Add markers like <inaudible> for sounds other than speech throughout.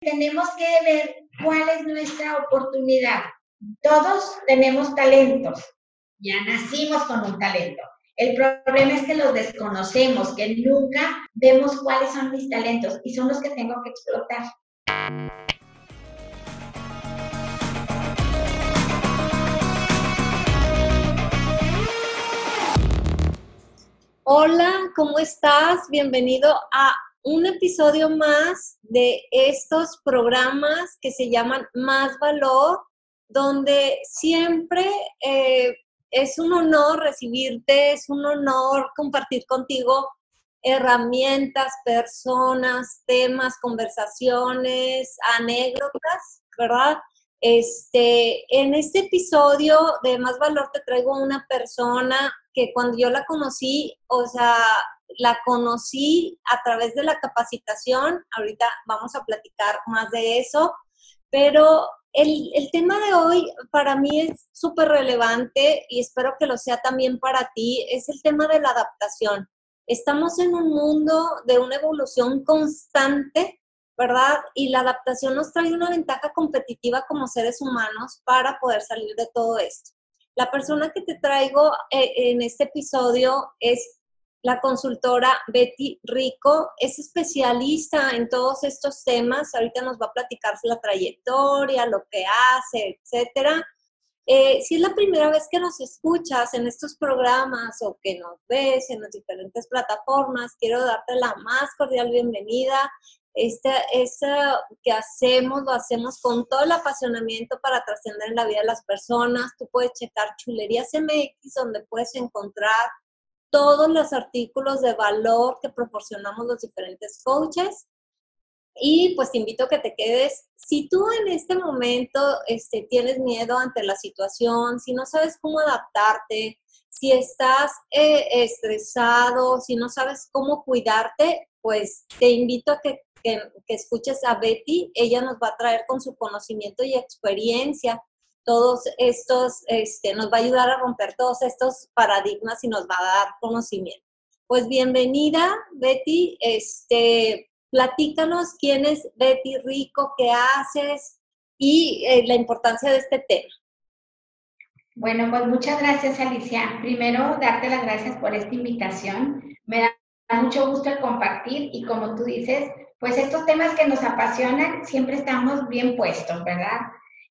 tenemos que ver cuál es nuestra oportunidad. Todos tenemos talentos, ya nacimos con un talento. El problema es que los desconocemos, que nunca vemos cuáles son mis talentos y son los que tengo que explotar. Hola, ¿cómo estás? Bienvenido a un episodio más de estos programas que se llaman Más Valor, donde siempre eh, es un honor recibirte, es un honor compartir contigo herramientas, personas, temas, conversaciones, anécdotas, ¿verdad? Este, en este episodio de Más Valor te traigo una persona que cuando yo la conocí, o sea, la conocí a través de la capacitación, ahorita vamos a platicar más de eso, pero el, el tema de hoy para mí es súper relevante y espero que lo sea también para ti, es el tema de la adaptación. Estamos en un mundo de una evolución constante, ¿verdad? Y la adaptación nos trae una ventaja competitiva como seres humanos para poder salir de todo esto. La persona que te traigo eh, en este episodio es la consultora Betty Rico es especialista en todos estos temas. Ahorita nos va a platicar la trayectoria, lo que hace, etcétera. Eh, si es la primera vez que nos escuchas en estos programas o que nos ves en las diferentes plataformas, quiero darte la más cordial bienvenida. Este, este que hacemos, lo hacemos con todo el apasionamiento para trascender en la vida de las personas. Tú puedes checar Chulerías MX, donde puedes encontrar todos los artículos de valor que proporcionamos los diferentes coaches. Y pues te invito a que te quedes. Si tú en este momento este, tienes miedo ante la situación, si no sabes cómo adaptarte, si estás eh, estresado, si no sabes cómo cuidarte, pues te invito a que, que, que escuches a Betty. Ella nos va a traer con su conocimiento y experiencia todos estos, este, nos va a ayudar a romper todos estos paradigmas y nos va a dar conocimiento. Pues bienvenida, Betty. Este, platícanos quién es Betty Rico, qué haces y eh, la importancia de este tema. Bueno, pues muchas gracias, Alicia. Primero, darte las gracias por esta invitación. Me da mucho gusto el compartir y como tú dices, pues estos temas que nos apasionan siempre estamos bien puestos, ¿verdad?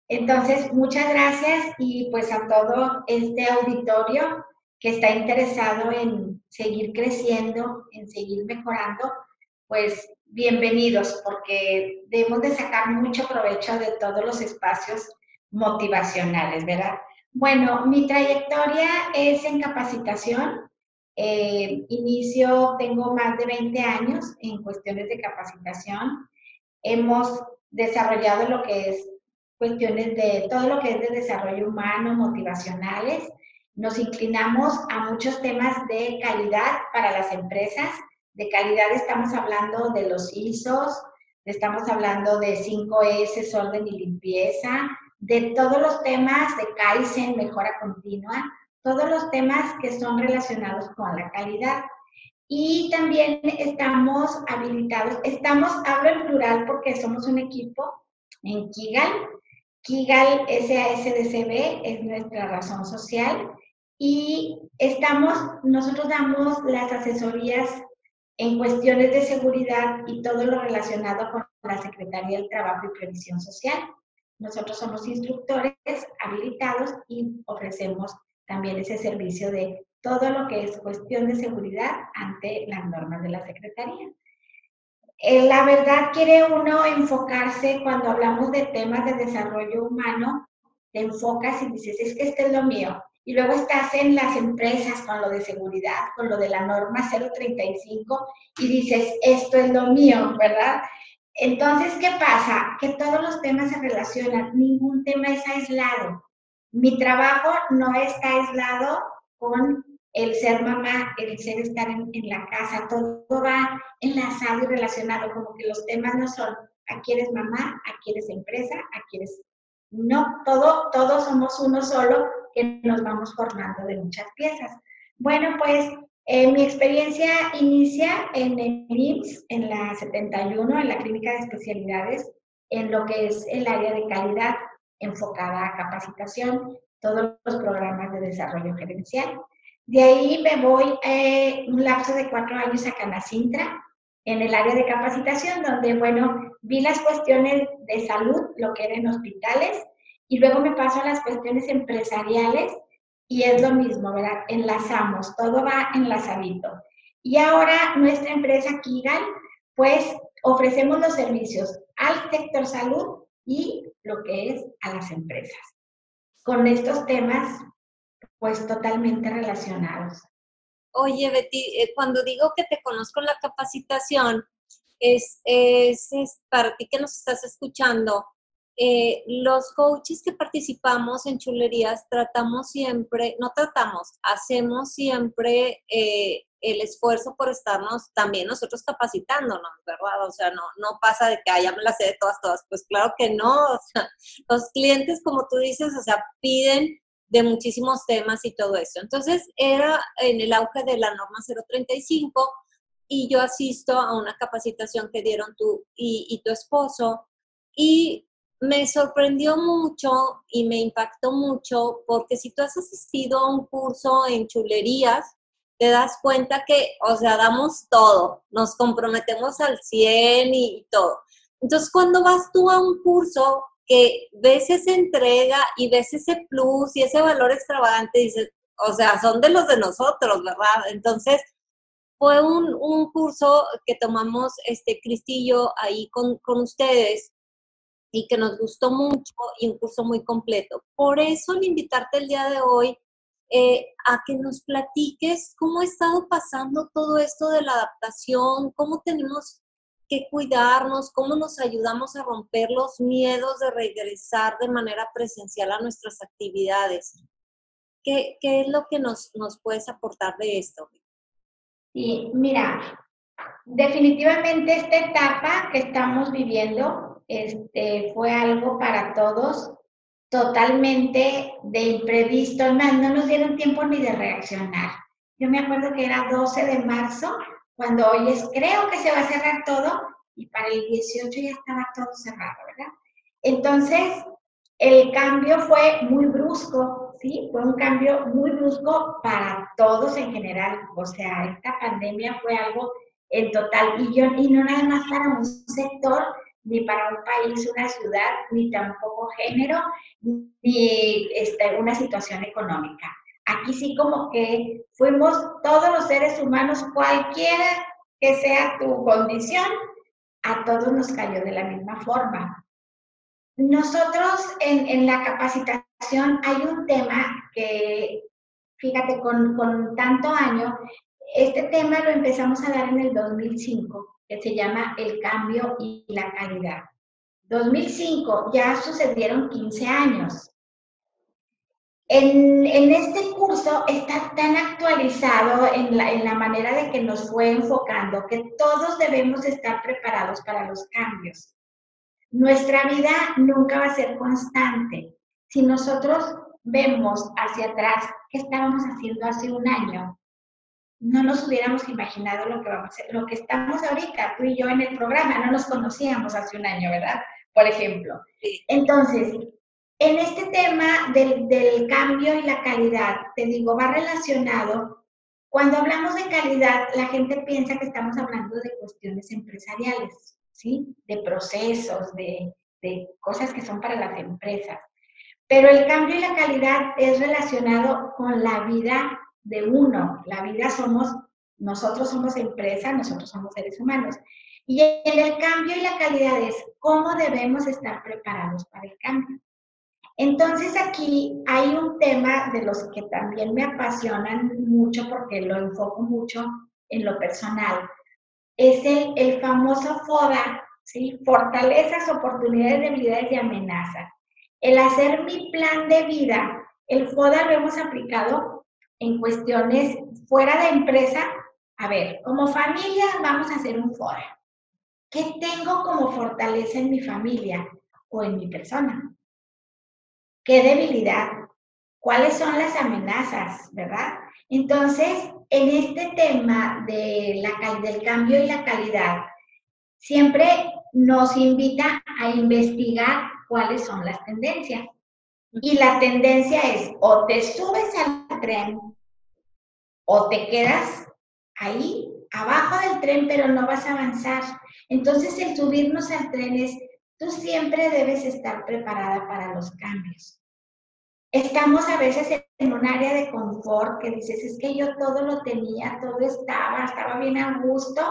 Entonces, muchas gracias y pues a todo este auditorio que está interesado en seguir creciendo, en seguir mejorando, pues bienvenidos porque debemos de sacar mucho provecho de todos los espacios motivacionales, ¿verdad? Bueno, mi trayectoria es en capacitación. Eh, inicio, tengo más de 20 años en cuestiones de capacitación. Hemos desarrollado lo que es cuestiones de todo lo que es de desarrollo humano, motivacionales. Nos inclinamos a muchos temas de calidad para las empresas. De calidad estamos hablando de los ISOs, estamos hablando de 5S, orden y limpieza, de todos los temas de Kaizen, mejora continua, todos los temas que son relacionados con la calidad. Y también estamos habilitados, estamos, hablo en plural porque somos un equipo en Kigal, Kigal SASDCB es nuestra razón social y estamos, nosotros damos las asesorías en cuestiones de seguridad y todo lo relacionado con la Secretaría del Trabajo y Previsión Social. Nosotros somos instructores habilitados y ofrecemos también ese servicio de todo lo que es cuestión de seguridad ante las normas de la Secretaría. Eh, la verdad quiere uno enfocarse cuando hablamos de temas de desarrollo humano, te enfocas y dices, es que este es lo mío. Y luego estás en las empresas con lo de seguridad, con lo de la norma 035 y dices, esto es lo mío, ¿verdad? Entonces, ¿qué pasa? Que todos los temas se relacionan, ningún tema es aislado. Mi trabajo no está aislado con el ser mamá, el ser estar en, la casa, todo va enlazado y relacionado, como que los temas no son, aquí eres mamá, aquí eres empresa, aquí eres... No, todo, todos somos uno solo que nos vamos formando de muchas piezas. Bueno, pues eh, mi experiencia inicia en el IMSS, en la 71, en la Clínica de Especialidades. en lo que es el área de calidad enfocada a capacitación, todos los programas de desarrollo gerencial. De ahí me voy eh, un lapso de cuatro años a Canacintra, en el área de capacitación, donde, bueno, vi las cuestiones de salud, lo que eran hospitales, y luego me paso a las cuestiones empresariales, y es lo mismo, ¿verdad? Enlazamos, todo va enlazadito. Y ahora nuestra empresa Kigal, pues ofrecemos los servicios al sector salud y lo que es a las empresas. Con estos temas, pues totalmente relacionados. Oye, Betty, eh, cuando digo que te conozco en la capacitación, es, es, para ti que nos estás escuchando, eh, los coaches que participamos en chulerías tratamos siempre, no tratamos, hacemos siempre eh, el esfuerzo por estarnos también nosotros capacitándonos, ¿verdad? O sea, no, no pasa de que, ya me la sé de todas, todas, pues claro que no, <laughs> los clientes, como tú dices, o sea, piden de muchísimos temas y todo eso. Entonces, era en el auge de la norma 035 y yo asisto a una capacitación que dieron tú y, y tu esposo y me sorprendió mucho y me impactó mucho porque si tú has asistido a un curso en chulerías, te das cuenta que, o sea, damos todo, nos comprometemos al 100 y, todo. Entonces, cuando vas tú a un curso que ves esa entrega y ves ese plus y ese valor extravagante, dices, o sea, son de los de nosotros, ¿verdad? Entonces, fue un, un curso que tomamos, este, Cristillo, ahí con, con ustedes y que nos gustó mucho y un curso muy completo. Por eso, al invitarte el día de hoy, eh, a que nos platiques cómo ha estado pasando todo esto de la adaptación, cómo tenemos que cuidarnos, cómo nos ayudamos a romper los miedos de regresar de manera presencial a nuestras actividades. ¿Qué, qué es lo que nos, nos puedes aportar de esto? Sí, mira, definitivamente esta etapa que estamos viviendo este, fue algo para todos totalmente de imprevisto, además no nos dieron tiempo ni de reaccionar. Yo me acuerdo que era 12 de marzo, cuando hoy es, creo que se va a cerrar todo, y para el 18 ya estaba todo cerrado, ¿verdad? Entonces, el cambio fue muy brusco, ¿sí? Fue un cambio muy brusco para todos en general. O sea, esta pandemia fue algo en total, y, yo, y no nada más para un sector, ni para un país, una ciudad, ni tampoco género, ni este, una situación económica. Aquí sí como que fuimos todos los seres humanos, cualquiera que sea tu condición, a todos nos cayó de la misma forma. Nosotros en, la capacitación hay un tema que, fíjate, con, con tanto año, este tema lo empezamos a dar en el 2005 que se llama El cambio y la calidad. 2005 ya sucedieron 15 años. En, en, este curso está tan actualizado en la, en la manera de que nos fue enfocando que todos debemos estar preparados para los cambios. Nuestra vida nunca va a ser constante. Si nosotros vemos hacia atrás qué estábamos haciendo hace un año, no nos hubiéramos imaginado lo que, vamos a lo que estamos ahorita, tú y yo en el programa, no nos conocíamos hace un año, ¿verdad? Por ejemplo. Entonces, en este tema del, del cambio y la calidad, te digo, va relacionado. Cuando hablamos de calidad, la gente piensa que estamos hablando de cuestiones empresariales, ¿sí? De procesos, de, de cosas que son para las empresas. Pero el cambio y la calidad es relacionado con la vida de uno. La vida somos, nosotros somos empresa, nosotros somos seres humanos. Y en el cambio y la calidad es cómo debemos estar preparados para el cambio. Entonces aquí hay un tema de los que también me apasionan mucho porque lo enfoco mucho en lo personal. Es el, el famoso FODA, ¿sí? Fortalezas, oportunidades, debilidades y amenazas. El hacer mi plan de vida, el FODA lo hemos aplicado en cuestiones fuera de empresa, a ver, como familia vamos a hacer un foro. ¿Qué tengo como fortaleza en mi familia o en mi persona? ¿Qué debilidad? ¿Cuáles son las amenazas, verdad? Entonces, en este tema de la, del cambio y la calidad, siempre nos invita a investigar cuáles son las tendencias. Y la tendencia es o te subes al tren o te quedas ahí abajo del tren, pero no vas a avanzar. Entonces el subirnos al tren es, tú siempre debes estar preparada para los cambios. Estamos a veces en un área de confort que dices, es que yo todo lo tenía, todo estaba, estaba bien a gusto,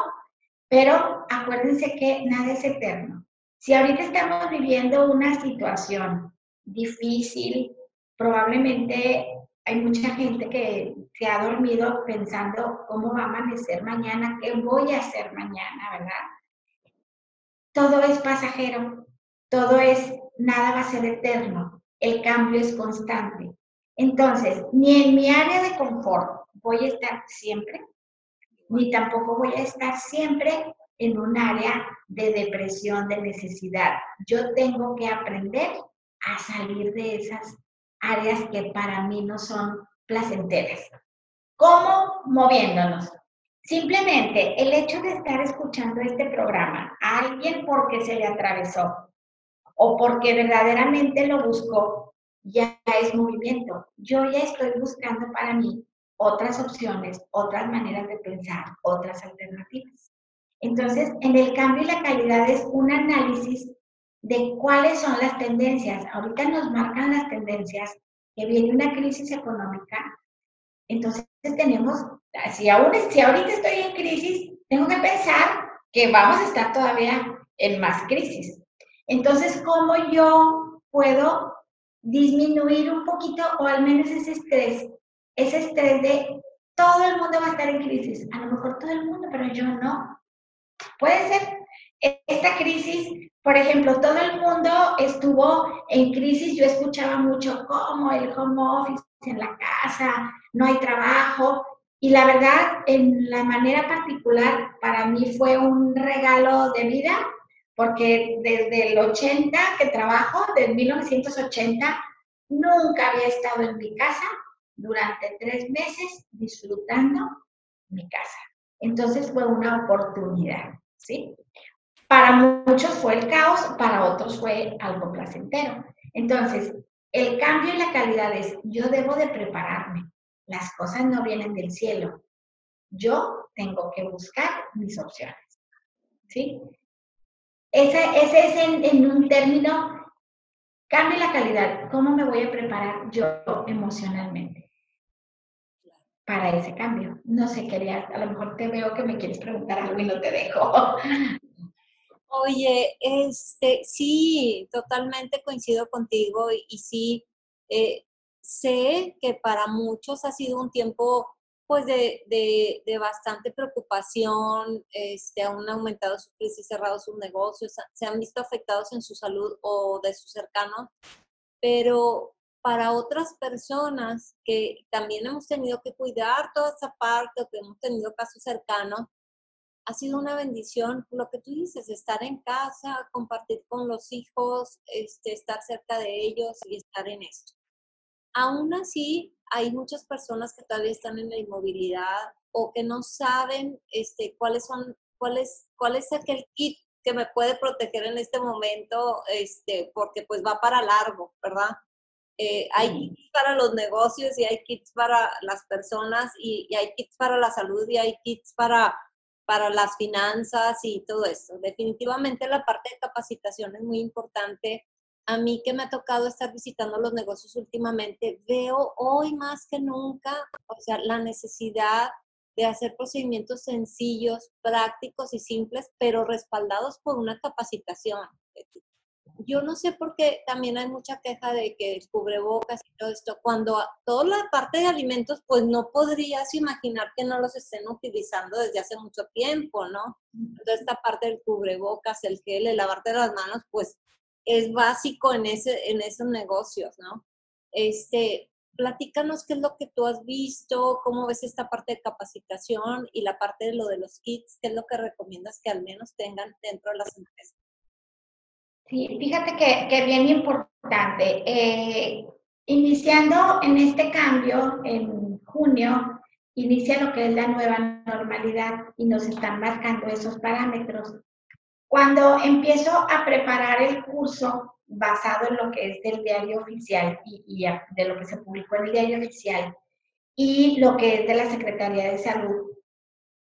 pero acuérdense que nada es eterno. Si ahorita estamos viviendo una situación difícil, probablemente hay mucha gente que se ha dormido pensando cómo va a amanecer mañana, qué voy a hacer mañana, ¿verdad? Todo es pasajero, todo es, nada va a ser eterno, el cambio es constante. Entonces, ni en mi área de confort voy a estar siempre, ni tampoco voy a estar siempre en un área de depresión, de necesidad. Yo tengo que aprender a salir de esas áreas que para mí no son placenteras. ¿Cómo? Moviéndonos. Simplemente el hecho de estar escuchando este programa a alguien porque se le atravesó o porque verdaderamente lo buscó, ya es movimiento. Yo ya estoy buscando para mí otras opciones, otras maneras de pensar, otras alternativas. Entonces, en el cambio y la calidad es un análisis de cuáles son las tendencias. Ahorita nos marcan las tendencias que viene una crisis económica. Entonces tenemos, si, aún, si ahorita estoy en crisis, tengo que pensar que vamos a estar todavía en más crisis. Entonces, ¿cómo yo puedo disminuir un poquito o al menos ese estrés? Ese estrés de todo el mundo va a estar en crisis. A lo mejor todo el mundo, pero yo no. Puede ser esta crisis, por ejemplo, todo el mundo estuvo en crisis, yo escuchaba mucho como el home office en la casa, no hay trabajo, y la verdad, en la manera particular, para mí fue un regalo de vida, porque desde el 80 que trabajo, desde 1980, nunca había estado en mi casa durante tres meses disfrutando mi casa. Entonces fue una oportunidad, ¿sí? Para muchos fue el caos, para otros fue algo placentero. Entonces, el cambio y la calidad es, yo debo de prepararme. Las cosas no vienen del cielo. Yo tengo que buscar mis opciones. ¿Sí? Ese, ese es en, un término, cambio y la calidad. ¿Cómo me voy a preparar yo emocionalmente? para ese cambio. No sé, quería, a lo mejor te veo que me quieres preguntar algo y no te dejo. <laughs> Oye, este, sí, totalmente coincido contigo y, sí, eh, sé que para muchos ha sido un tiempo pues de, de, bastante preocupación, este, han aumentado sus crisis, cerrado sus negocios, se han visto afectados en su salud o de sus cercanos, pero para otras personas que también hemos tenido que cuidar toda esa parte o que hemos tenido casos cercanos, ha sido una bendición lo que tú dices, estar en casa, compartir con los hijos, este, estar cerca de ellos y estar en esto. Aún así, hay muchas personas que todavía están en la inmovilidad o que no saben este, cuáles son, cuál es, cuál es aquel kit que me puede proteger en este momento, este, porque pues va para largo, ¿verdad? Eh, hay kits para los negocios y hay kits para las personas y, y, hay kits para la salud y hay kits para para las finanzas y todo eso. Definitivamente la parte de capacitación es muy importante. A mí que me ha tocado estar visitando los negocios últimamente, veo hoy más que nunca, o sea, la necesidad de hacer procedimientos sencillos, prácticos y simples, pero respaldados por una capacitación yo no sé por qué también hay mucha queja de que el cubrebocas y todo esto, cuando toda la parte de alimentos, pues no podrías imaginar que no los estén utilizando desde hace mucho tiempo, ¿no? Entonces, esta parte del cubrebocas, el gel, el lavarte las manos, pues es básico en, ese, en esos negocios, ¿no? Este, platícanos qué es lo que tú has visto, cómo ves esta parte de capacitación y la parte de lo de los kits, qué es lo que recomiendas que al menos tengan dentro de las empresas. Sí, fíjate que, que bien importante. Eh, iniciando en este cambio, en junio, inicia lo que es la nueva normalidad y nos están marcando esos parámetros. Cuando empiezo a preparar el curso basado en lo que es del diario oficial y, de lo que se publicó en el diario oficial y lo que es de la Secretaría de Salud,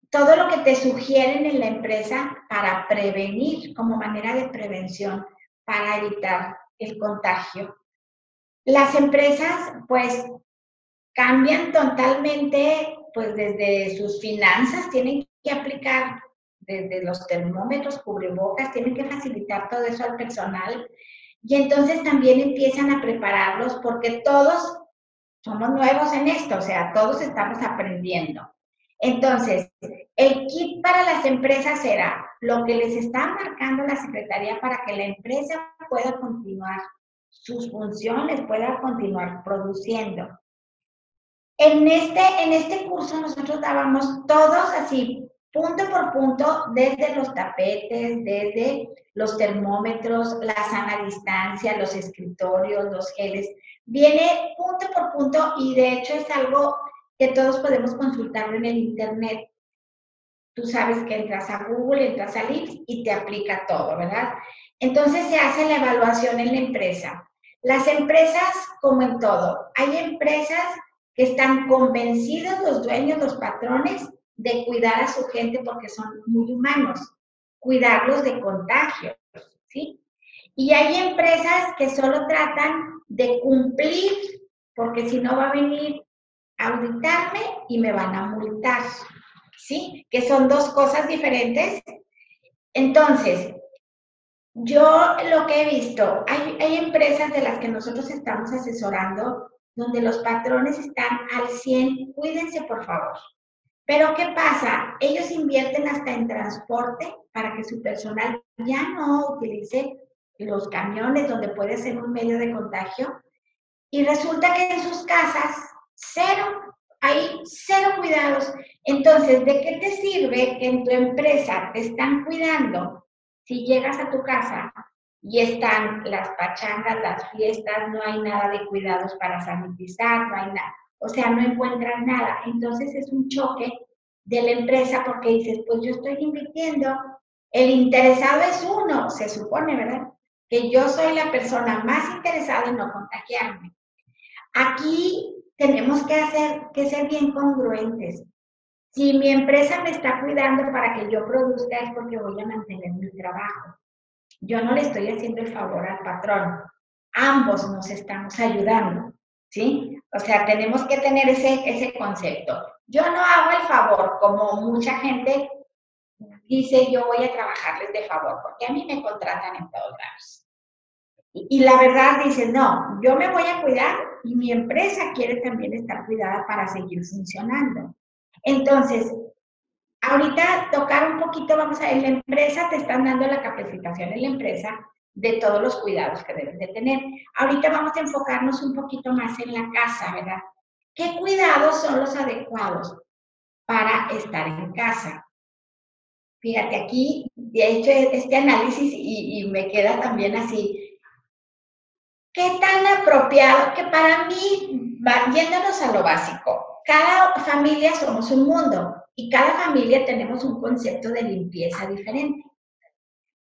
todo lo que te sugieren en la empresa para prevenir, como manera de prevención, para evitar el contagio. Las empresas, pues, cambian totalmente, pues, desde sus finanzas, tienen que aplicar desde los termómetros, cubrebocas, tienen que facilitar todo eso al personal. Y entonces también empiezan a prepararlos porque todos somos nuevos en esto, o sea, todos estamos aprendiendo. Entonces, el kit para las empresas será lo que les está marcando la Secretaría para que la empresa pueda continuar sus funciones, pueda continuar produciendo. En este, en este curso nosotros dábamos todos así, punto por punto, desde los tapetes, desde los termómetros, la sana distancia, los escritorios, los geles. Viene punto por punto y de hecho es algo que todos podemos consultarlo en el Internet. Tú sabes que entras a Google, entras a Lips y te aplica todo, ¿verdad? Entonces se hace la evaluación en la empresa. Las empresas, como en todo, hay empresas que están convencidos los dueños, los patrones, de cuidar a su gente porque son muy humanos, cuidarlos de contagios, ¿sí? Y hay empresas que solo tratan de cumplir, porque si no va a venir auditarme y me van a multar, ¿sí? Que son dos cosas diferentes. Entonces, yo lo que he visto, hay, hay empresas de las que nosotros estamos asesorando donde los patrones están al 100, cuídense por favor. Pero ¿qué pasa? Ellos invierten hasta en transporte para que su personal ya no utilice los camiones donde puede ser un medio de contagio. Y resulta que en sus casas Cero, hay cero cuidados. Entonces, ¿de qué te sirve que en tu empresa te están cuidando si llegas a tu casa y están las pachangas, las fiestas, no hay nada de cuidados para sanitizar, no hay nada? O sea, no encuentras nada. Entonces es un choque de la empresa porque dices, pues yo estoy invirtiendo, el interesado es uno, se supone, ¿verdad? Que yo soy la persona más interesada en no contagiarme. Aquí tenemos que hacer, que ser bien congruentes. Si mi empresa me está cuidando para que yo produzca es porque voy a mantener mi trabajo. Yo no le estoy haciendo el favor al patrón. Ambos nos estamos ayudando, ¿sí? O sea, tenemos que tener ese, ese concepto. Yo no hago el favor, como mucha gente dice, yo voy a trabajarles de favor, porque a mí me contratan en todos lados. Y, la verdad dice, no, yo me voy a cuidar y mi empresa quiere también estar cuidada para seguir funcionando. Entonces, ahorita tocar un poquito, vamos a ver, la empresa te están dando la capacitación en la empresa de todos los cuidados que debes de tener. Ahorita vamos a enfocarnos un poquito más en la casa, ¿verdad? ¿Qué cuidados son los adecuados para estar en casa? Fíjate aquí, he hecho este análisis y, y me queda también así ¿Qué tan apropiado? Que para mí, yéndonos a lo básico, cada familia somos un mundo y cada familia tenemos un concepto de limpieza diferente.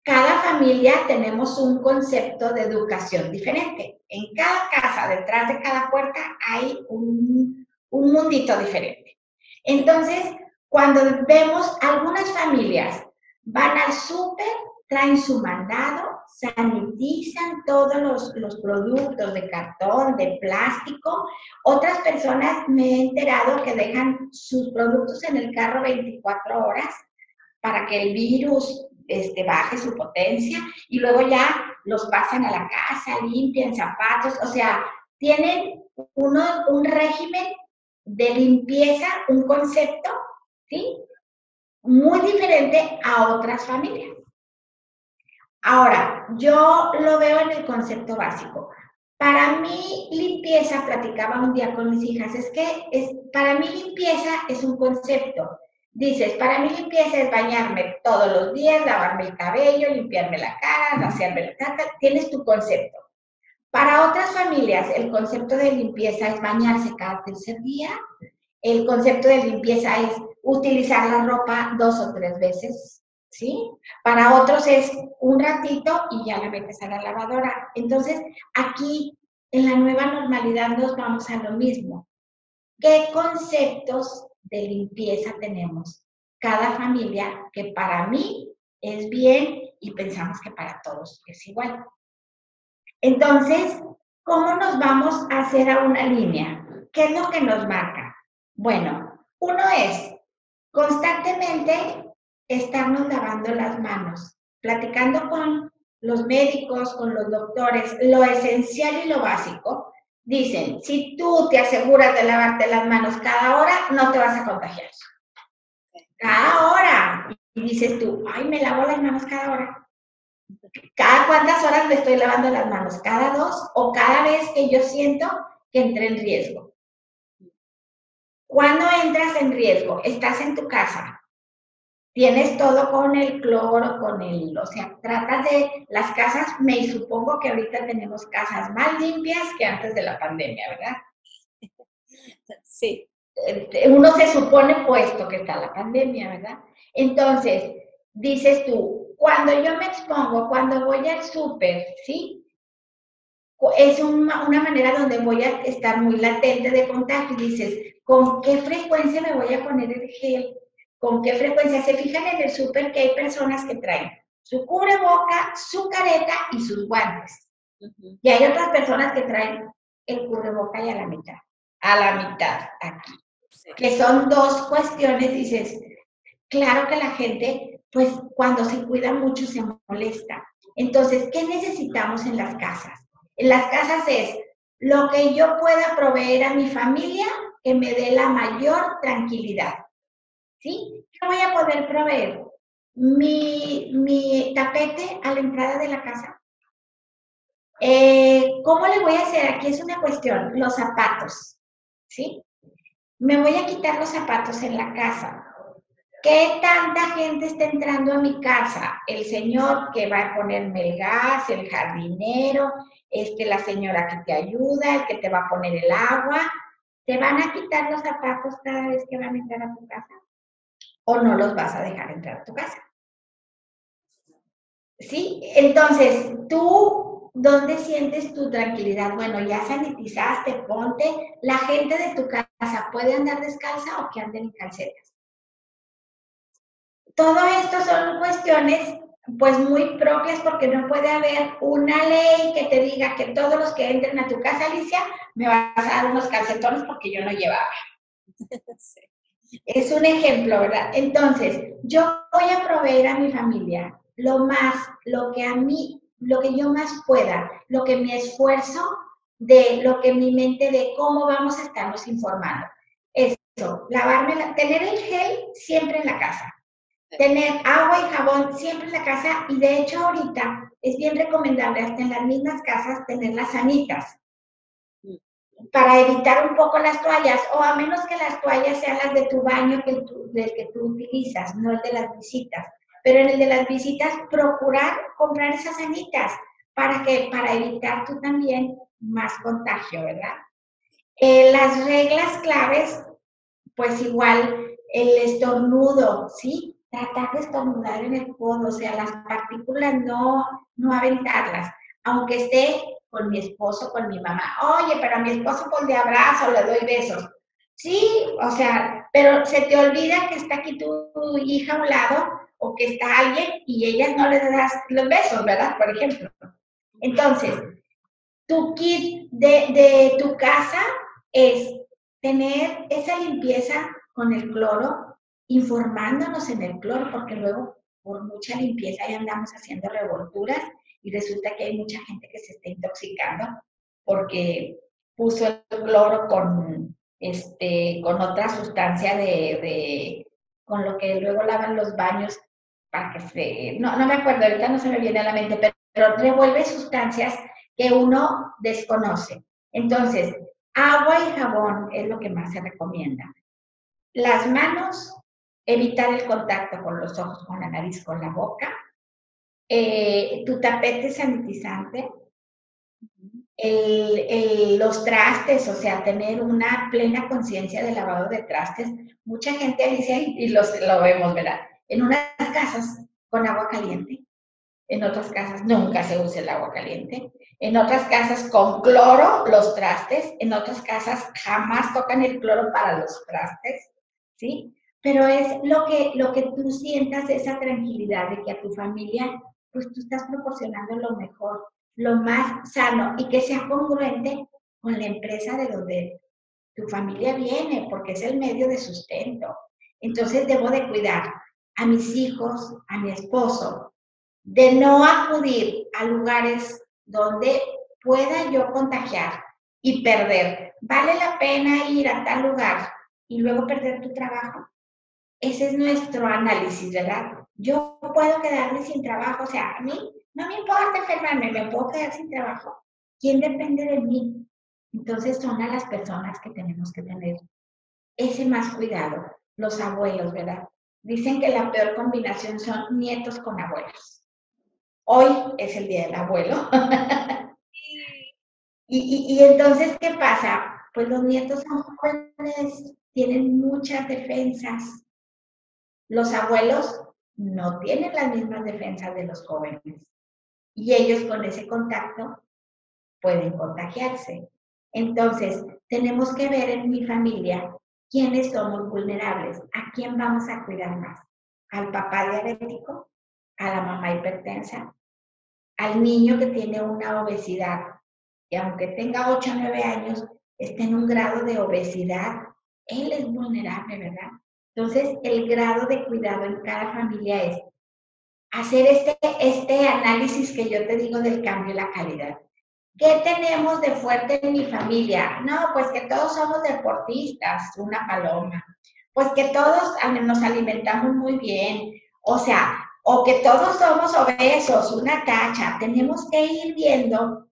Cada familia tenemos un concepto de educación diferente. En cada casa, detrás de cada puerta, hay un, un mundito diferente. Entonces, cuando vemos algunas familias van al súper traen su mandado, sanitizan todos los, los, productos de cartón, de plástico. Otras personas me he enterado que dejan sus productos en el carro 24 horas para que el virus este, baje su potencia y luego ya los pasan a la casa, limpian zapatos, o sea, tienen uno, un régimen de limpieza, un concepto, ¿sí? Muy diferente a otras familias. Ahora, yo lo veo en el concepto básico. Para mí, limpieza, platicaba un día con mis hijas, es que es, para mí limpieza es un concepto. Dices, para mí limpieza es bañarme todos los días, lavarme el cabello, limpiarme la cara, hacerme la caca, tienes tu concepto. Para otras familias, el concepto de limpieza es bañarse cada tercer día. El concepto de limpieza es utilizar la ropa dos o tres veces ¿sí? Para otros es un ratito y ya la metes a la lavadora. Entonces, aquí en la nueva normalidad nos vamos a lo mismo. ¿Qué conceptos de limpieza tenemos? Cada familia que para mí es bien y pensamos que para todos es igual. Entonces, ¿cómo nos vamos a hacer a una línea? ¿Qué es lo que nos marca? Bueno, uno es constantemente estarnos lavando las manos, platicando con los médicos, con los doctores, lo esencial y lo básico. Dicen, si tú te aseguras de lavarte las manos cada hora, no te vas a contagiar. Cada hora. Y dices tú, ay, me lavo las manos cada hora. ¿Cada cuántas horas me estoy lavando las manos? ¿Cada dos o cada vez que yo siento que entré en riesgo? ¿Cuándo entras en riesgo? Estás en tu casa. Tienes todo con el cloro, con el, o sea, tratas de las casas, me supongo que ahorita tenemos casas más limpias que antes de la pandemia, ¿verdad? <laughs> Sí. Este, uno se supone puesto que está la pandemia, ¿verdad? Entonces, dices tú, cuando yo me expongo, cuando voy al súper, ¿sí? Es una, una manera donde voy a estar muy latente de contagio y dices, ¿Con qué frecuencia me voy a poner el gel? ¿Con qué frecuencia? Se fijan en el súper que hay personas que traen su cubreboca, su careta y sus guantes. Y hay otras personas que traen el cubreboca y a la mitad, a la mitad aquí. Que son dos cuestiones, dices, claro que la gente, pues cuando se cuida mucho se molesta. Entonces, ¿qué necesitamos en las casas? En las casas es lo que yo pueda proveer a mi familia que me dé la mayor tranquilidad. ¿Sí? ¿Qué voy a poder proveer? Mi, mi tapete a la entrada de la casa. Eh, ¿Cómo le voy a hacer? Aquí es una cuestión, los zapatos. ¿Sí? Me voy a quitar los zapatos en la casa. ¿Qué tanta gente está entrando a mi casa? El señor que va a ponerme el gas, el jardinero, este, la señora que te ayuda, el que te va a poner el agua, ¿Te van a quitar los zapatos cada vez que van a entrar a tu casa? ¿O no los vas a dejar entrar a tu casa? ¿Sí? Entonces, tú, ¿dónde sientes tu tranquilidad? Bueno, ya sanitizaste, ponte. La gente de tu casa puede andar descalza o que anden en calcetas. Todo esto son cuestiones pues muy propias porque no puede haber una ley que te diga que todos los que entren a tu casa, Alicia, me vas a dar unos calcetones porque yo no llevaba. <laughs> Es un ejemplo, ¿verdad? Entonces, yo voy a proveer a mi familia lo más, lo que a mí, lo que yo más pueda, lo que mi esfuerzo de lo que mi mente de cómo vamos a estarnos informando. Eso, lavarme, tener el gel siempre en la casa tener agua y jabón siempre en la casa y de hecho ahorita es bien recomendable hasta en las mismas casas tener las sanitas. Para evitar un poco las toallas o a menos que las toallas sean las de tu baño que del que tú utilizas, no el de las visitas. Pero en el de las visitas procurar comprar esas sanitas para que para evitar tú también más contagio, ¿verdad? Eh, las reglas claves, pues igual el estornudo, ¿sí? tratar de estornudar en el codo, o sea, las partículas no, no aventarlas, aunque esté con mi esposo, con mi mamá. Oye, pero a mi esposo pues le abrazo, le doy besos. Sí, o sea, pero se te olvida que está aquí tu, hija a un lado o que está alguien y ellas no le das los besos, ¿verdad? Por ejemplo. Entonces, tu kit de, de tu casa es tener esa limpieza con el cloro, informándonos en el cloro, porque luego por mucha limpieza ya andamos haciendo revolturas y resulta que hay mucha gente que se está intoxicando porque puso el cloro con, este, con otra sustancia de, con lo que luego lavan los baños para que se, no, no me acuerdo, ahorita no se me viene a la mente, pero, pero revuelve sustancias que uno desconoce. Entonces, agua y jabón es lo que más se recomienda. Las manos evitar el contacto con los ojos, con la nariz, con la boca, eh, tu tapete sanitizante, los trastes, o sea, tener una plena conciencia del lavado de trastes. Mucha gente dice, y los, lo vemos, ¿verdad? En unas casas con agua caliente. En otras casas nunca se usa el agua caliente. En otras casas con cloro los trastes. En otras casas jamás tocan el cloro para los trastes. ¿Sí? Pero es lo que, lo que tú sientas, esa tranquilidad de que a tu familia, pues tú estás proporcionando lo mejor, lo más sano y que sea congruente con la empresa de donde tu familia viene, porque es el medio de sustento. Entonces debo de cuidar a mis hijos, a mi esposo, de no acudir a lugares donde pueda yo contagiar y perder. ¿Vale la pena ir a tal lugar y luego perder tu trabajo? Ese es nuestro análisis, ¿verdad? Yo puedo quedarme sin trabajo, o sea, a mí no me importa enfermarme, me puedo quedar sin trabajo. ¿Quién depende de mí? Entonces son a las personas que tenemos que tener ese más cuidado, los abuelos, ¿verdad? Dicen que la peor combinación son nietos con abuelos. Hoy es el día del abuelo. <laughs> y, y, entonces, ¿qué pasa? Pues los nietos son jóvenes, tienen muchas defensas. Los abuelos no tienen las mismas defensas de los jóvenes. Y ellos con ese contacto pueden contagiarse. Entonces, tenemos que ver en mi familia quiénes somos vulnerables, a quién vamos a cuidar más, al papá diabético, a la mamá hipertensa, al niño que tiene una obesidad, y aunque tenga 8 o 9 años, esté en un grado de obesidad, él es vulnerable, ¿verdad? Entonces, el grado de cuidado en cada familia es hacer este, este análisis que yo te digo del cambio y la calidad. ¿Qué tenemos de fuerte en mi familia? No, pues que todos somos deportistas, una paloma. Pues que todos nos alimentamos muy bien. O sea, o que todos somos obesos, una tacha. Tenemos que ir viendo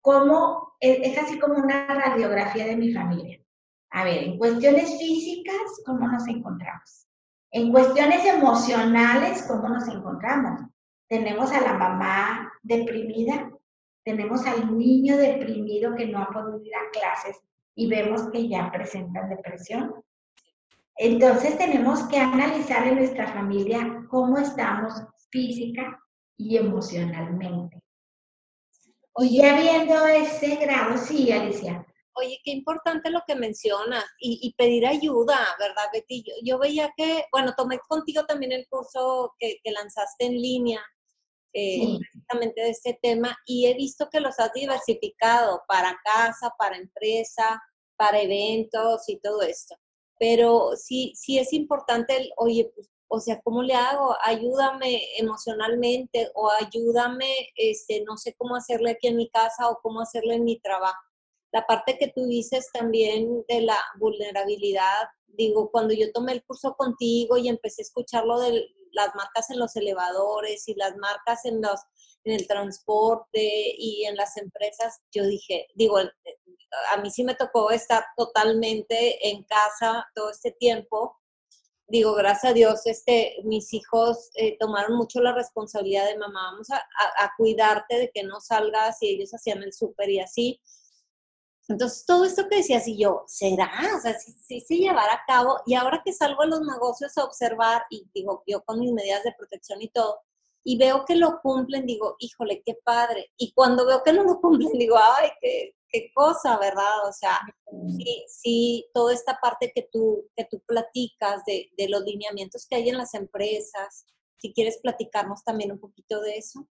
cómo, es así como una radiografía de mi familia. A ver, en cuestiones físicas, ¿cómo nos encontramos? En cuestiones emocionales, ¿cómo nos encontramos? Tenemos a la mamá deprimida, tenemos al niño deprimido que no ha podido ir a clases y vemos que ya presentan depresión. Entonces tenemos que analizar en nuestra familia cómo estamos física y emocionalmente. Oye, ya viendo ese grado, sí, Alicia. Oye, qué importante lo que mencionas y, pedir ayuda, ¿verdad, Betty? Yo, veía que, bueno, tomé contigo también el curso que, que lanzaste en línea eh, precisamente de este tema y he visto que los has diversificado para casa, para empresa, para eventos y todo esto. Pero sí, sí es importante el, oye, pues, o sea, ¿cómo le hago? Ayúdame emocionalmente o ayúdame, este, no sé cómo hacerle aquí en mi casa o cómo hacerle en mi trabajo. La parte que tú dices también de la vulnerabilidad, digo, cuando yo tomé el curso contigo y empecé a escuchar lo del las marcas en los elevadores y las marcas en, los, en el transporte y en las empresas, yo dije, digo, a mí sí me tocó estar totalmente en casa todo este tiempo. Digo, gracias a Dios, este, mis hijos eh, tomaron mucho la responsabilidad de mamá, vamos a, a, cuidarte de que no salgas y ellos hacían el súper y así. Entonces, todo esto que decías, y yo, ¿será? O sea, sí, sí se llevará a cabo. Y ahora que salgo a los negocios a observar, y digo, yo con mis medidas de protección y todo, y veo que lo cumplen, digo, híjole, qué padre. Y cuando veo que no lo cumplen, digo, ay, qué, qué cosa, ¿verdad? O sea, sí, sí, toda esta parte que tú, que tú platicas de, de los lineamientos que hay en las empresas, si quieres platicarnos también un poquito de eso.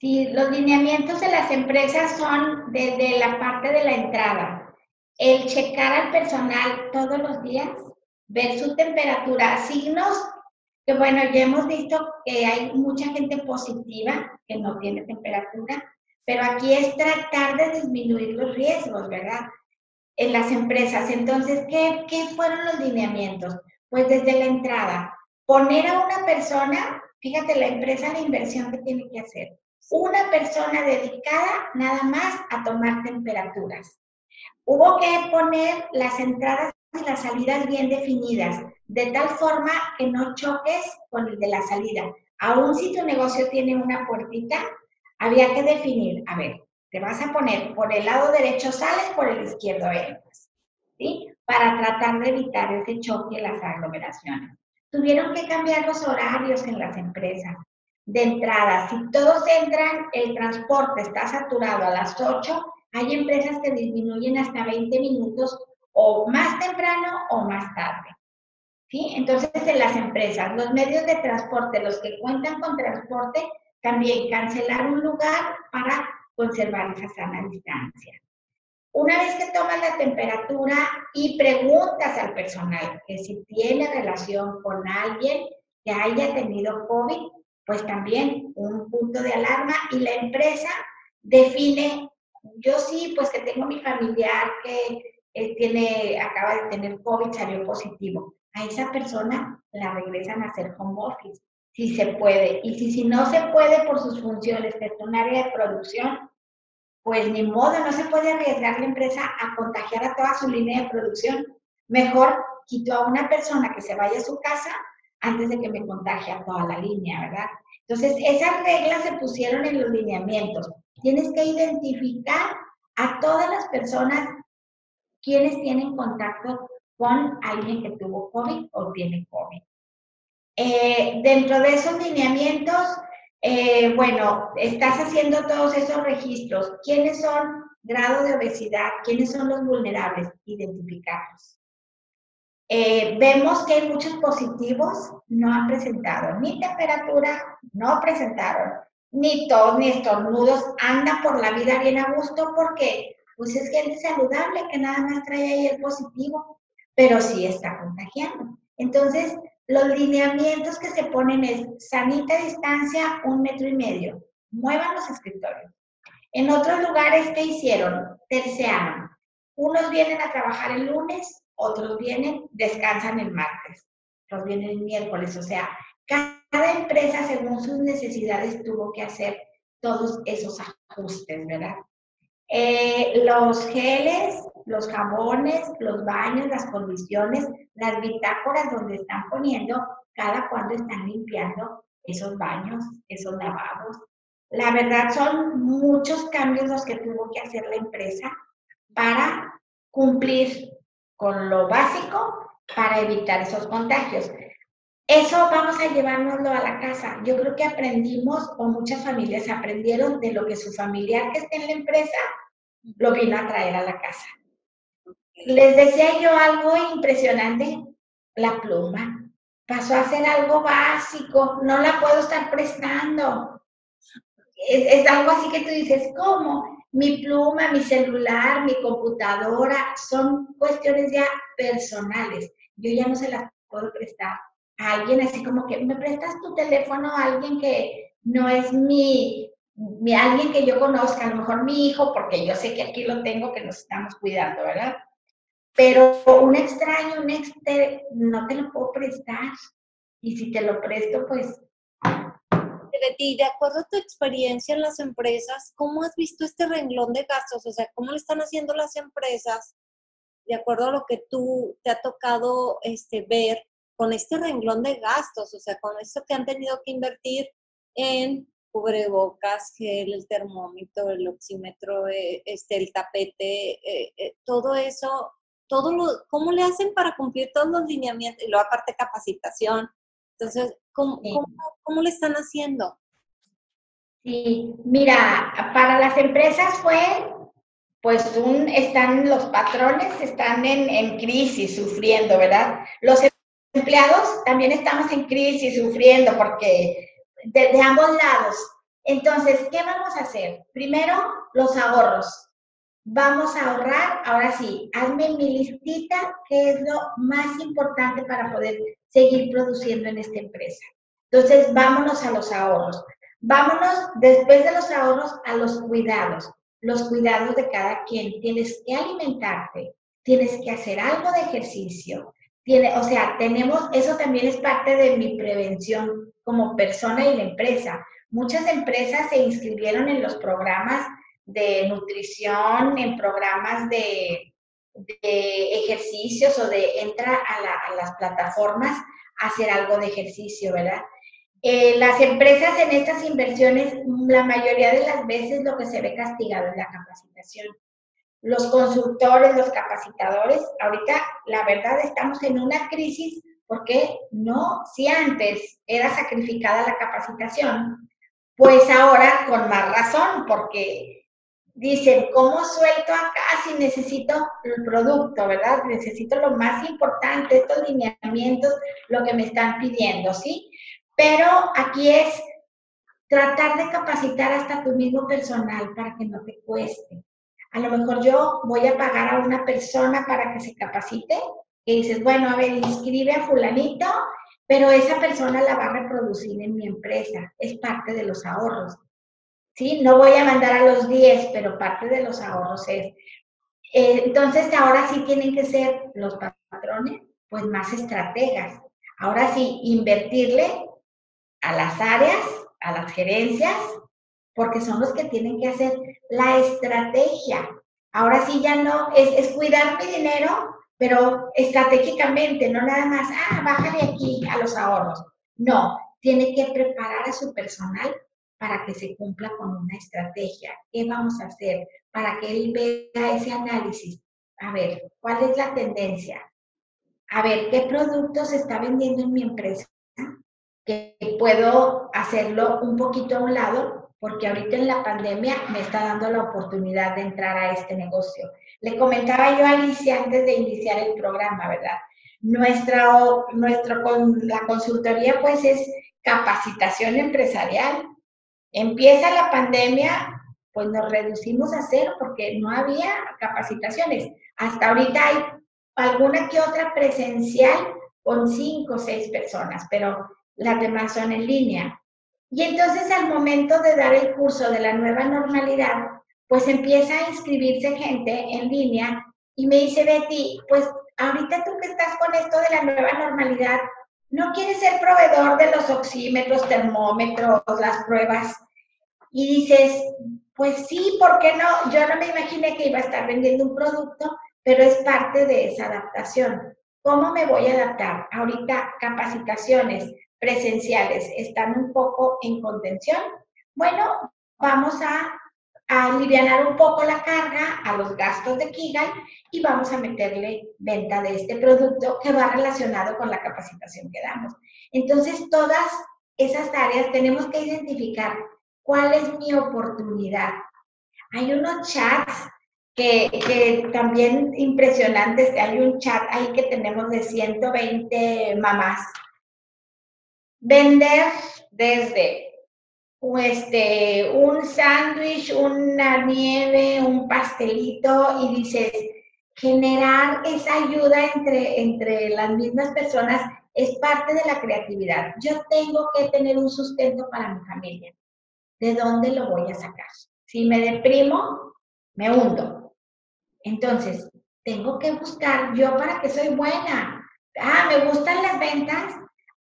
Sí, los lineamientos de las empresas son desde la parte de la entrada. El checar al personal todos los días, ver su temperatura, signos que bueno, ya hemos visto que hay mucha gente positiva que no tiene temperatura, pero aquí es tratar de disminuir los riesgos, ¿verdad? En las empresas. Entonces, ¿qué, qué fueron los lineamientos? Pues desde la entrada, poner a una persona, fíjate la empresa la inversión que tiene que hacer una persona dedicada nada más a tomar temperaturas. Hubo que poner las entradas y las salidas bien definidas, de tal forma que no choques con el de la salida. Aún si tu negocio tiene una puertita, había que definir, a ver, te vas a poner por el lado derecho sales, por el izquierdo entras, ¿sí? Para tratar de evitar ese choque las aglomeraciones. tuvieron que cambiar los horarios en las empresas. De entrada, si todos entran, el transporte está saturado a las 8, hay empresas que disminuyen hasta 20 minutos o más temprano o más tarde. ¿Sí? Entonces, en las empresas, los medios de transporte, los que cuentan con transporte, también cancelar un lugar para conservar esa sana distancia. Una vez que tomas la temperatura y preguntas al personal que si tiene relación con alguien que haya tenido COVID, pues también un punto de alarma y la empresa define, yo sí, pues que tengo mi familiar que tiene, acaba de tener COVID, salió positivo. A esa persona la regresan a hacer home office, si se puede. Y si, si no se puede por sus funciones, que es un área de producción, pues ni modo, no se puede arriesgar la empresa a contagiar a toda su línea de producción. Mejor quito a una persona que se vaya a su casa antes de que me contagie a toda la línea, ¿verdad? Entonces, esas reglas se pusieron en los lineamientos. Tienes que identificar a todas las personas quienes tienen contacto con alguien que tuvo COVID o tiene COVID. Eh, dentro de esos lineamientos, eh, bueno, estás haciendo todos esos registros. ¿Quiénes son grado de obesidad? ¿Quiénes son los vulnerables? Identificarlos. Eh, vemos que hay muchos positivos, no han presentado ni temperatura, no presentaron, ni tos, ni estornudos, andan por la vida bien a gusto porque pues es gente saludable que nada más trae ahí el positivo, pero sí está contagiando. Entonces, los lineamientos que se ponen es sanita distancia un metro y medio, muevan los escritorios. En otros lugares, ¿qué hicieron? Tercearon. Unos vienen a trabajar el lunes, otros vienen, descansan el martes, otros vienen el miércoles. O sea, cada empresa según sus necesidades tuvo que hacer todos esos ajustes, ¿verdad? Eh, los geles, los jabones, los baños, las condiciones, las bitácoras donde están poniendo cada cuando están limpiando esos baños, esos lavados. La verdad son muchos cambios los que tuvo que hacer la empresa para cumplir con lo básico para evitar esos contagios. Eso vamos a llevárnoslo a la casa. Yo creo que aprendimos, o muchas familias aprendieron de lo que su familiar que esté en la empresa lo vino a traer a la casa. Les decía yo algo impresionante, la pluma. Pasó a ser algo básico, no la puedo estar prestando. Es, es algo así que tú dices, ¿cómo? Mi pluma, mi celular, mi computadora, son cuestiones ya personales. Yo ya no se las puedo prestar a alguien así como que me prestas tu teléfono a alguien que no es mi, alguien que yo conozca, a lo mejor mi hijo, porque yo sé que aquí lo tengo, que nos estamos cuidando, ¿verdad? Pero un extraño, un exter, no te lo puedo prestar. Y si te lo presto, pues Betty, de acuerdo a tu experiencia en las empresas, ¿cómo has visto este renglón de gastos? O sea, ¿cómo lo están haciendo las empresas de acuerdo a lo que tú te ha tocado este, ver con este renglón de gastos? O sea, con esto que han tenido que invertir en cubrebocas, gel, el termómetro, el oxímetro, eh, este, el tapete, eh, eh, todo eso, todo lo, ¿cómo le hacen para cumplir todos los lineamientos? Y luego aparte capacitación. Entonces, ¿cómo, cómo, le están haciendo? Sí, mira, para las empresas fue, pues un, están los patrones, están en, en crisis, sufriendo, ¿verdad? Los empleados también estamos en crisis, sufriendo, porque de, de ambos lados. Entonces, ¿qué vamos a hacer? Primero, los ahorros vamos a ahorrar, ahora sí, hazme mi listita, que es lo más importante para poder seguir produciendo en esta empresa. Entonces, vámonos a los ahorros. Vámonos después de los ahorros a los cuidados. Los cuidados de cada quien. Tienes que alimentarte, tienes que hacer algo de ejercicio. Tiene, o sea, tenemos, eso también es parte de mi prevención como persona y la empresa. Muchas empresas se inscribieron en los programas de nutrición, en programas de, ejercicios o de entra a, las plataformas a hacer algo de ejercicio, ¿verdad? Eh, las empresas en estas inversiones, la mayoría de las veces lo que se ve castigado es la capacitación. Los consultores, los capacitadores, ahorita la verdad estamos en una crisis Porque no, si antes era sacrificada la capacitación, pues ahora con más razón, porque dicen, ¿cómo suelto acá si necesito el producto, verdad? Necesito lo más importante, estos lineamientos, lo que me están pidiendo, ¿sí? Pero aquí es tratar de capacitar hasta tu mismo personal para que no te cueste. A lo mejor yo voy a pagar a una persona para que se capacite y dices, bueno, a ver, inscribe a fulanito, pero esa persona la va a reproducir en mi empresa, es parte de los ahorros. ¿Sí? No voy a mandar a los 10, pero parte de los ahorros es. Eh, entonces, ahora sí tienen que ser los patrones, pues más estrategas. Ahora sí, invertirle a las áreas a las gerencias, porque son los que tienen que hacer la estrategia. Ahora sí ya no, es, es cuidar mi dinero, pero estratégicamente, no nada más, ah, bájale aquí a los ahorros. No, tiene que preparar a su personal para que se cumpla con una estrategia. ¿Qué vamos a hacer? Para que él vea ese análisis. A ver, ¿cuál es la tendencia? A ver, ¿qué productos se está vendiendo en mi empresa? que puedo hacerlo un poquito a un lado, porque ahorita en la pandemia me está dando la oportunidad de entrar a este negocio. Le comentaba yo a Alicia antes de iniciar el programa, ¿verdad? Nuestra, nuestro, la consultoría pues es capacitación empresarial. Empieza la pandemia, pues nos reducimos a cero porque no había capacitaciones. Hasta ahorita hay alguna que otra presencial con cinco o seis personas, pero las demás son en línea. Y entonces al momento de dar el curso de la nueva normalidad, pues empieza a inscribirse gente en línea y me dice Betty, pues ahorita tú que estás con esto de la nueva normalidad, ¿no quieres ser proveedor de los oxímetros, termómetros, las pruebas? Y dices, pues sí, ¿por qué no? Yo no me imaginé que iba a estar vendiendo un producto, pero es parte de esa adaptación. ¿Cómo me voy a adaptar? Ahorita capacitaciones, presenciales están un poco en contención, bueno, vamos a, aliviar un poco la carga a los gastos de Kigai y vamos a meterle venta de este producto que va relacionado con la capacitación que damos. Entonces, todas esas áreas tenemos que identificar cuál es mi oportunidad. Hay unos chats que, que, también impresionantes, hay un chat ahí que tenemos de 120 mamás vender desde este, un sándwich, una nieve, un pastelito y dices, generar esa ayuda entre, entre las mismas personas es parte de la creatividad. Yo tengo que tener un sustento para mi familia. ¿De dónde lo voy a sacar? Si me deprimo, me hundo. Entonces, tengo que buscar yo para que soy buena. Ah, me gustan las ventas,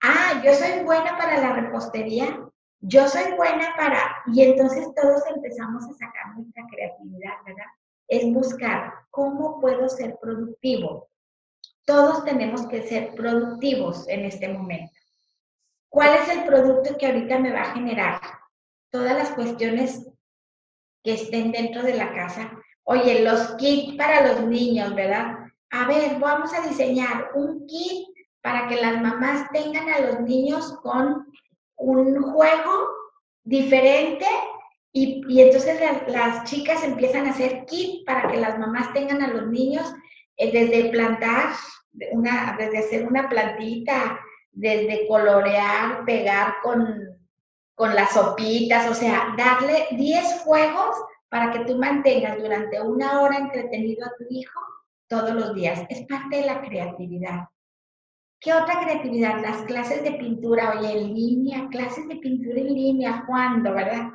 ah, yo soy buena para la repostería, yo soy buena para, y entonces todos empezamos a sacar nuestra creatividad, ¿verdad? Es buscar cómo puedo ser productivo. Todos tenemos que ser productivos en este momento. ¿Cuál es el producto que ahorita me va a generar? Todas las cuestiones que estén dentro de la casa. Oye, los kits para los niños, ¿verdad? A ver, vamos a diseñar un kit para que las mamás tengan a los niños con un juego diferente y, entonces las chicas empiezan a hacer kit para que las mamás tengan a los niños eh, desde plantar, una, desde hacer una plantita, desde colorear, pegar con, con las sopitas, o sea, darle 10 juegos para que tú mantengas durante una hora entretenido a tu hijo todos los días. Es parte de la creatividad. ¿Qué otra creatividad? Las clases de pintura, oye, en línea, clases de pintura en línea, ¿cuándo, verdad?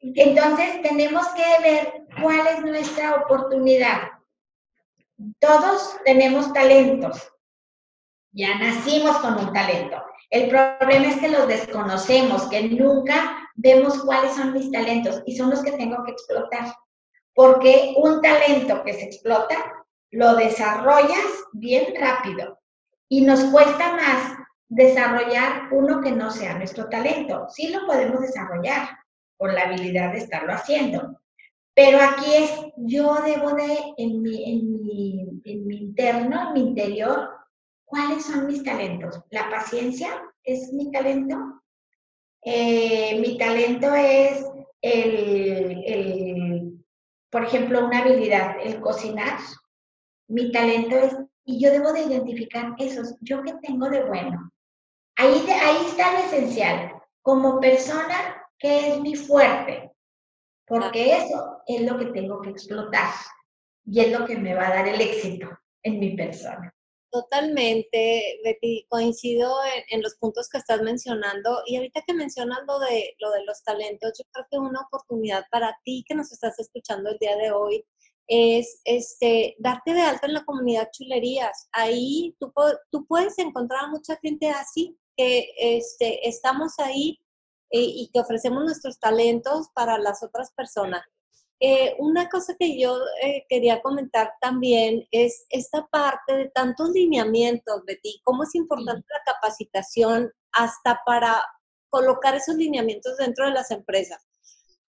Entonces tenemos que ver cuál es nuestra oportunidad. Todos tenemos talentos. Ya nacimos con un talento. El problema es que los desconocemos, que nunca vemos cuáles son mis talentos y son los que tengo que explotar. Porque un talento que se explota, lo desarrollas bien rápido y nos cuesta más desarrollar uno que no sea nuestro talento. Sí lo podemos desarrollar con la habilidad de estarlo haciendo, pero aquí es, yo debo de, en mi, en mi, en mi interno, en mi interior, ¿cuáles son mis talentos? La paciencia es mi talento. Eh, mi talento es el, por ejemplo, una habilidad, el cocinar. Mi talento es, y yo debo de identificar esos, yo que tengo de bueno. Ahí, ahí está lo esencial. Como persona, ¿qué es mi fuerte? Porque eso es lo que tengo que explotar y es lo que me va a dar el éxito en mi persona. Totalmente, Betty, coincido en, los puntos que estás mencionando y ahorita que mencionas lo de, lo de los talentos, yo creo que una oportunidad para ti que nos estás escuchando el día de hoy es este, darte de alta en la comunidad chulerías. Ahí tú, tú puedes encontrar a mucha gente así, que este, estamos ahí eh, y que ofrecemos nuestros talentos para las otras personas. Eh, una cosa que yo eh, quería comentar también es esta parte de tantos lineamientos, Betty, cómo es importante la capacitación hasta para colocar esos lineamientos dentro de las empresas.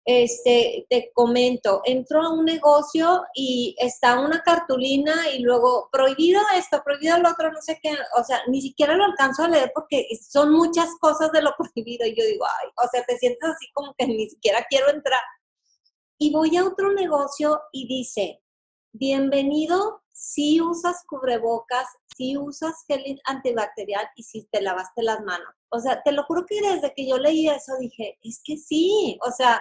Este, te comento, entro a un negocio y está una cartulina y luego prohibido esto, prohibido lo otro, no sé qué, o sea, ni siquiera lo alcanzo a leer porque son muchas cosas de lo <laughs> prohibido y yo digo, ay, o sea, te sientes así como que ni siquiera quiero entrar y voy a otro negocio y dice, bienvenido si usas cubrebocas, si usas gel antibacterial y si te lavaste las manos. O sea, te lo juro que desde que yo leí eso dije, es que sí, o sea,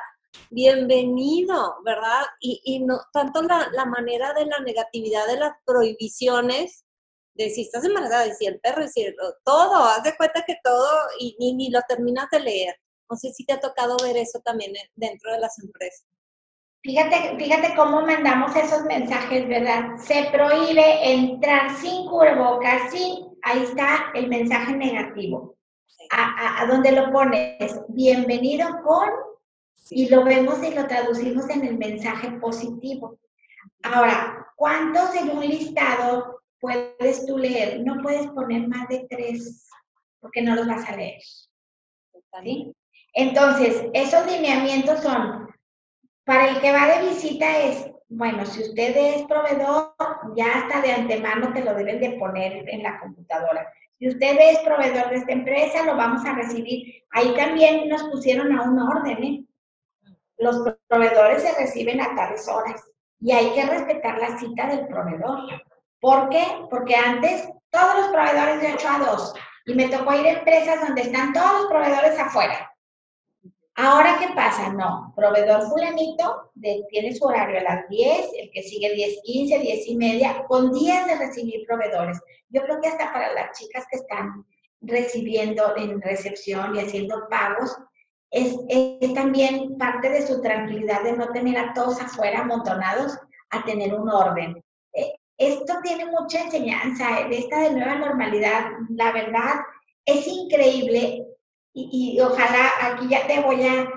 bienvenido, ¿verdad? Y, no tanto la, manera de la negatividad de las prohibiciones, de si estás embarazada, de si el perro, si todo, haz de cuenta que todo y, ni lo terminas de leer. No sé si te ha tocado ver eso también dentro de las empresas. Fíjate, fíjate cómo mandamos esos mensajes, ¿verdad? Se prohíbe entrar sin cubrebocas, sin, ahí está el mensaje negativo. A, a, donde lo pones, bienvenido con, y lo vemos y lo traducimos en el mensaje positivo. Ahora, ¿cuántos en un listado puedes tú leer? No puedes poner más de tres, porque no los vas a leer. ¿Sí? Entonces, esos lineamientos son para el que va de visita es, bueno, si usted es proveedor, ya hasta de antemano te lo deben de poner en la computadora. Si usted es proveedor de esta empresa, lo vamos a recibir. Ahí también nos pusieron a un orden, ¿eh? Los proveedores se reciben a tales horas y hay que respetar la cita del proveedor. ¿Por qué? Porque antes todos los proveedores de 8 a 2 y me tocó ir a empresas donde están todos los proveedores afuera. Ahora, ¿qué pasa? No, proveedor fulanito tiene su horario a las 10, el que sigue 10, 15, 10 y media, con días de recibir proveedores. Yo creo que hasta para las chicas que están recibiendo en recepción y haciendo pagos, es, también parte de su tranquilidad de no tener a todos afuera amontonados a tener un orden. Eh, esto tiene mucha enseñanza, de esta nueva normalidad. La verdad, es increíble y, ojalá aquí ya te voy a,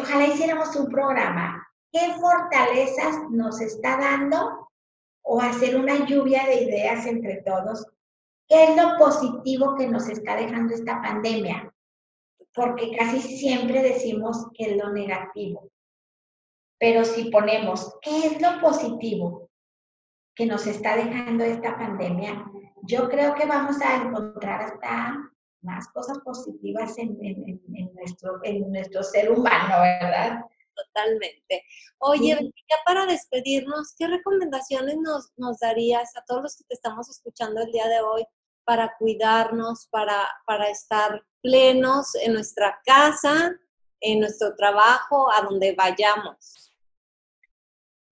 ojalá hiciéramos un programa. ¿Qué fortalezas nos está dando o hacer una lluvia de ideas entre todos? ¿Qué es lo positivo que nos está dejando esta pandemia? Porque casi siempre decimos que es lo negativo. Pero si ponemos, ¿qué es lo positivo que nos está dejando esta pandemia? Yo creo que vamos a encontrar hasta más cosas positivas en, nuestro, en nuestro ser humano, ¿verdad? Totalmente. Oye, ya para despedirnos, ¿qué recomendaciones nos, nos darías a todos los que te estamos escuchando el día de hoy para cuidarnos, para, para estar plenos en nuestra casa, en nuestro trabajo, a donde vayamos?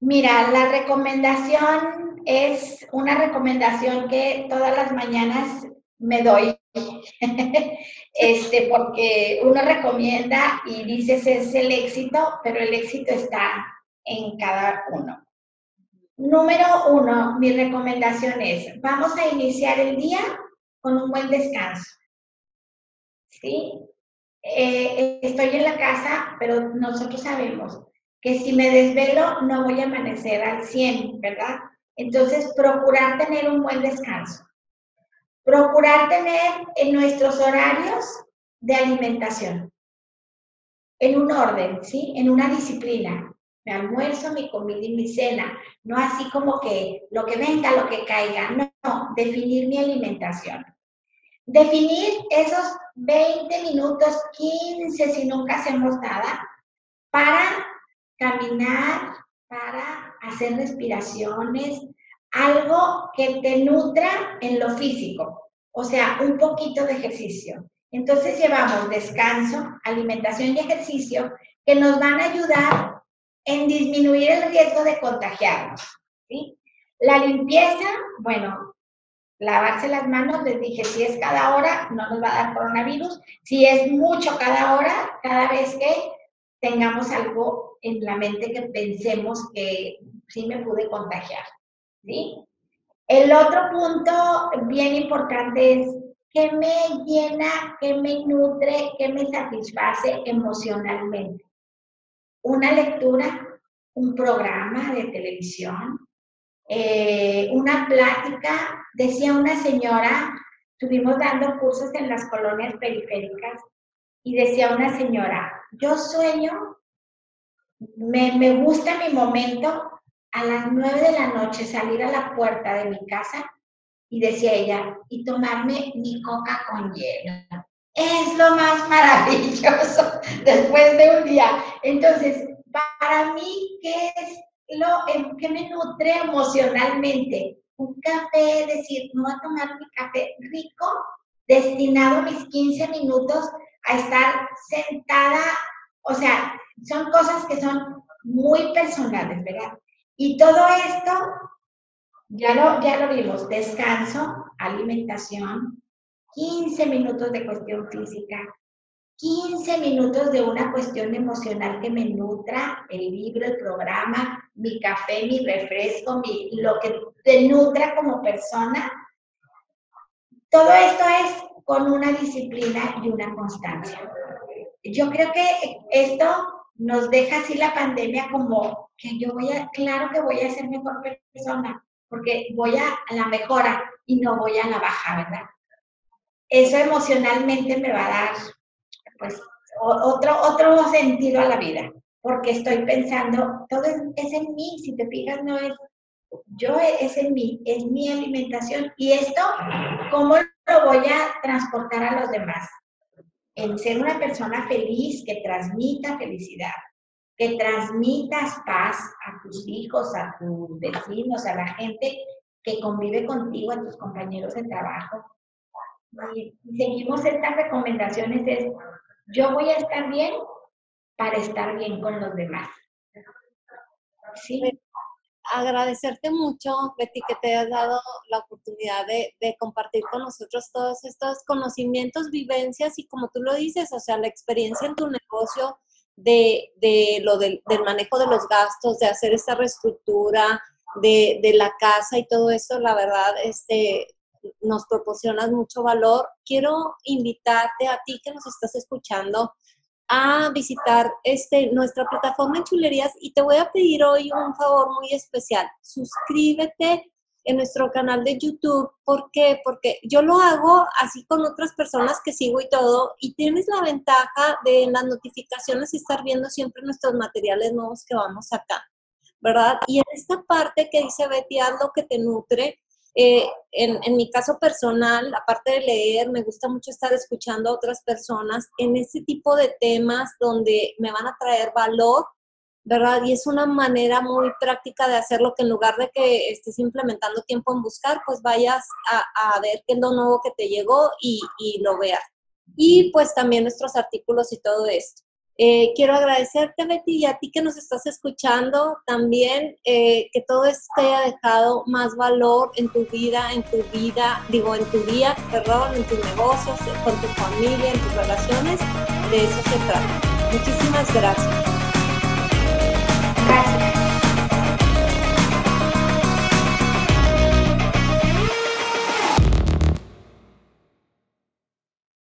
Mira, la recomendación es una recomendación que todas las mañanas me doy, <laughs> este, porque uno recomienda y dices es el éxito, pero el éxito está en cada uno. Número uno, mi recomendación es, vamos a iniciar el día con un buen descanso. ¿Sí? Eh, estoy en la casa, pero nosotros sabemos que si me desvelo no voy a amanecer al 100, ¿verdad? Entonces, procurar tener un buen descanso. Procurar tener en nuestros horarios de alimentación, en un orden, ¿sí? En una disciplina. Mi almuerzo, mi comida y mi cena. No así como que lo que venga, lo que caiga. No, definir mi alimentación. Definir esos 20 minutos, 15 si nunca hacemos nada, para caminar, para hacer respiraciones, algo que te nutra en lo físico, o sea, un poquito de ejercicio. Entonces llevamos descanso, alimentación y ejercicio que nos van a ayudar en disminuir el riesgo de contagiarnos. La limpieza, bueno, lavarse las manos, les dije, si es cada hora, no nos va a dar coronavirus. Si es mucho cada hora, cada vez que tengamos algo en la mente que pensemos que sí me pude contagiar. ¿sí? El otro punto bien importante es qué me llena, qué me nutre, qué me satisface emocionalmente. Una lectura, un programa de televisión, eh, una plática, decía una señora, estuvimos dando cursos en las colonias periféricas y decía una señora, yo sueño, me, me gusta mi momento a las nueve de la noche salir a la puerta de mi casa y decía ella, y tomarme mi coca con hielo. Es lo más maravilloso <laughs> después de un día. Entonces, para mí, ¿qué es lo que me nutre emocionalmente? Un café, decir, no a tomar mi café rico, destinado mis 15 minutos a estar sentada, o sea, son cosas que son muy personales, ¿verdad? Y todo esto, ya lo, ya lo vimos, descanso, alimentación, 15 minutos de cuestión física, 15 minutos de una cuestión emocional que me nutra, el libro, el programa, mi café, mi refresco, mi, lo que te nutra como persona. Todo esto es con una disciplina y una constancia. Yo creo que esto nos deja así la pandemia como que yo voy a, claro que voy a ser mejor persona, porque voy a, la mejora y no voy a la baja, ¿verdad? Eso emocionalmente me va a dar, pues, otro, otro sentido a la vida, porque estoy pensando, todo es, es en mí, si te fijas, no es yo, es en mí, es mi alimentación y esto, ¿cómo lo voy a transportar a los demás? En ser una persona feliz que transmita felicidad que transmitas paz a tus hijos, a tus vecinos, a la gente que convive contigo, a tus compañeros de trabajo. Y seguimos estas recomendaciones, es yo voy a estar bien para estar bien con los demás. Sí. Agradecerte mucho, Betty, que te has dado la oportunidad de, de, compartir con nosotros todos estos conocimientos, vivencias y como tú lo dices, o sea, la experiencia en tu negocio, de, lo del, manejo de los gastos, de hacer esta reestructura de, la casa y todo eso, la verdad, este, nos proporcionas mucho valor. Quiero invitarte a ti que nos estás escuchando a visitar este, nuestra plataforma en chulerías y te voy a pedir hoy un favor muy especial. Suscríbete en nuestro canal de YouTube. ¿Por qué? Porque yo lo hago así con otras personas que sigo y todo, y tienes la ventaja de las notificaciones estar viendo siempre nuestros materiales nuevos que vamos acá, ¿verdad? Y en esta parte que dice Betty, haz lo que te nutre. Eh, en, en mi caso personal, aparte de leer, me gusta mucho estar escuchando a otras personas en este tipo de temas donde me van a traer valor ¿verdad? Y es una manera muy práctica de hacerlo que en lugar de que estés implementando tiempo en buscar, pues vayas a, ver qué es lo nuevo que te llegó y, lo veas. Y pues también nuestros artículos y todo esto. Eh, quiero agradecerte, Betty, y a ti que nos estás escuchando también, eh, que todo esto haya dejado más valor en tu vida, en tu vida, digo, en tu día, perdón, en tus negocios, con tu familia, en tus relaciones. De eso se trata. Muchísimas gracias.